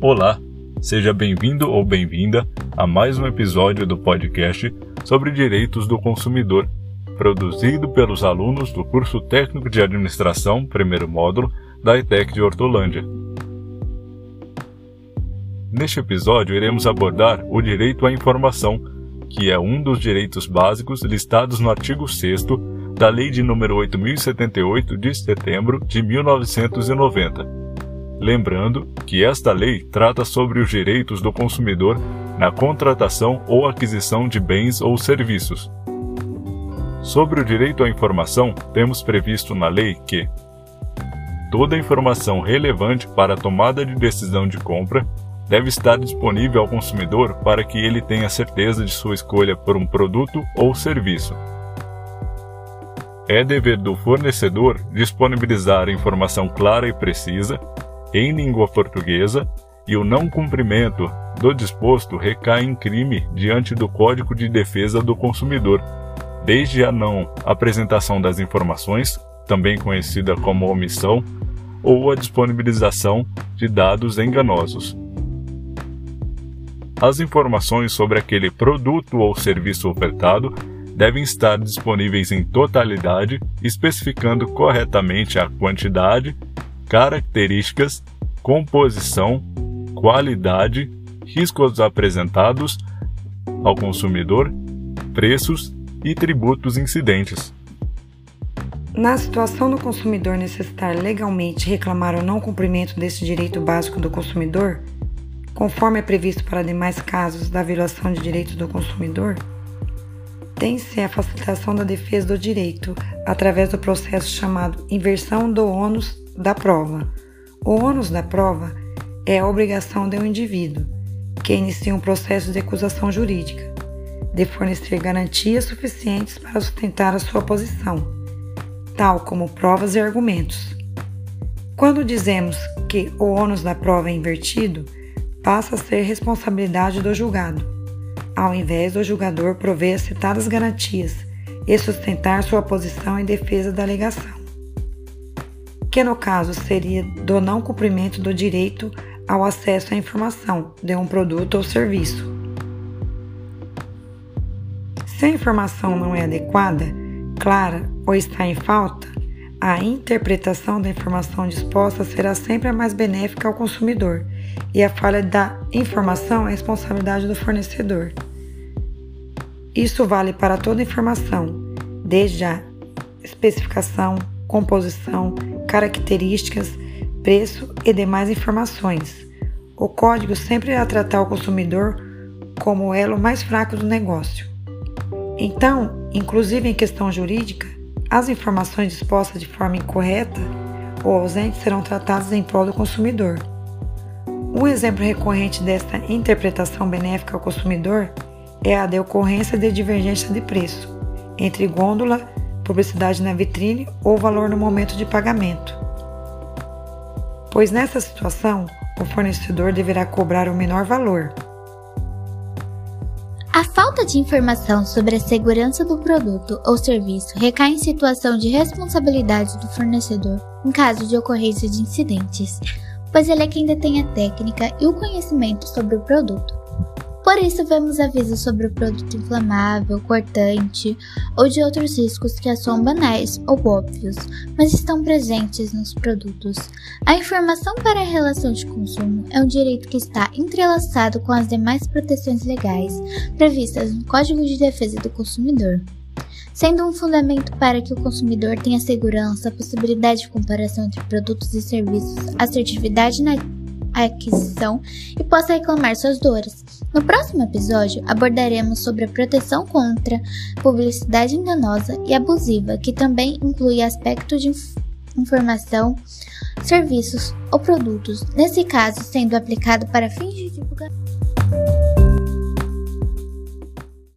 Olá, seja bem-vindo ou bem-vinda a mais um episódio do podcast sobre direitos do consumidor, produzido pelos alunos do curso técnico de administração, primeiro módulo, da ETEC de Hortolândia. Neste episódio, iremos abordar o direito à informação, que é um dos direitos básicos listados no artigo 6 da Lei de número 8078 de setembro de 1990 Lembrando que esta lei trata sobre os direitos do consumidor na contratação ou aquisição de bens ou serviços. Sobre o direito à informação, temos previsto na lei que toda informação relevante para a tomada de decisão de compra deve estar disponível ao consumidor para que ele tenha certeza de sua escolha por um produto ou serviço. É dever do fornecedor disponibilizar informação clara e precisa em língua portuguesa e o não cumprimento do disposto recai em crime diante do Código de Defesa do Consumidor, desde a não apresentação das informações, também conhecida como omissão, ou a disponibilização de dados enganosos. As informações sobre aquele produto ou serviço ofertado devem estar disponíveis em totalidade, especificando corretamente a quantidade características, composição, qualidade, riscos apresentados ao consumidor, preços e tributos incidentes. Na situação do consumidor necessitar legalmente reclamar o não cumprimento desse direito básico do consumidor, conforme é previsto para demais casos da violação de direitos do consumidor, tem-se a facilitação da defesa do direito através do processo chamado inversão do ônus da prova. O ônus da prova é a obrigação do indivíduo, que inicia um processo de acusação jurídica, de fornecer garantias suficientes para sustentar a sua posição, tal como provas e argumentos. Quando dizemos que o ônus da prova é invertido, passa a ser responsabilidade do julgado, ao invés do julgador prover as citadas garantias e sustentar sua posição em defesa da alegação que no caso seria do não cumprimento do direito ao acesso à informação de um produto ou serviço. Se a informação não é adequada, clara ou está em falta, a interpretação da informação disposta será sempre a mais benéfica ao consumidor e a falha da informação é responsabilidade do fornecedor. Isso vale para toda informação, desde a especificação, composição, características, preço e demais informações. O código sempre irá tratar o consumidor como o elo mais fraco do negócio. Então, inclusive em questão jurídica, as informações dispostas de forma incorreta ou ausente serão tratadas em prol do consumidor. Um exemplo recorrente desta interpretação benéfica ao consumidor é a de ocorrência de divergência de preço entre gôndola publicidade na vitrine ou valor no momento de pagamento. Pois nessa situação, o fornecedor deverá cobrar o menor valor. A falta de informação sobre a segurança do produto ou serviço recai em situação de responsabilidade do fornecedor em caso de ocorrência de incidentes, pois ele é quem detém a técnica e o conhecimento sobre o produto. Por isso, vemos avisos sobre o produto inflamável, cortante ou de outros riscos que são banais ou óbvios, mas estão presentes nos produtos. A informação para a relação de consumo é um direito que está entrelaçado com as demais proteções legais previstas no Código de Defesa do Consumidor sendo um fundamento para que o consumidor tenha segurança, possibilidade de comparação entre produtos e serviços, assertividade na aquisição e possa reclamar suas dores. No próximo episódio, abordaremos sobre a proteção contra publicidade enganosa e abusiva, que também inclui aspectos de inf informação, serviços ou produtos, nesse caso sendo aplicado para fins de divulgação.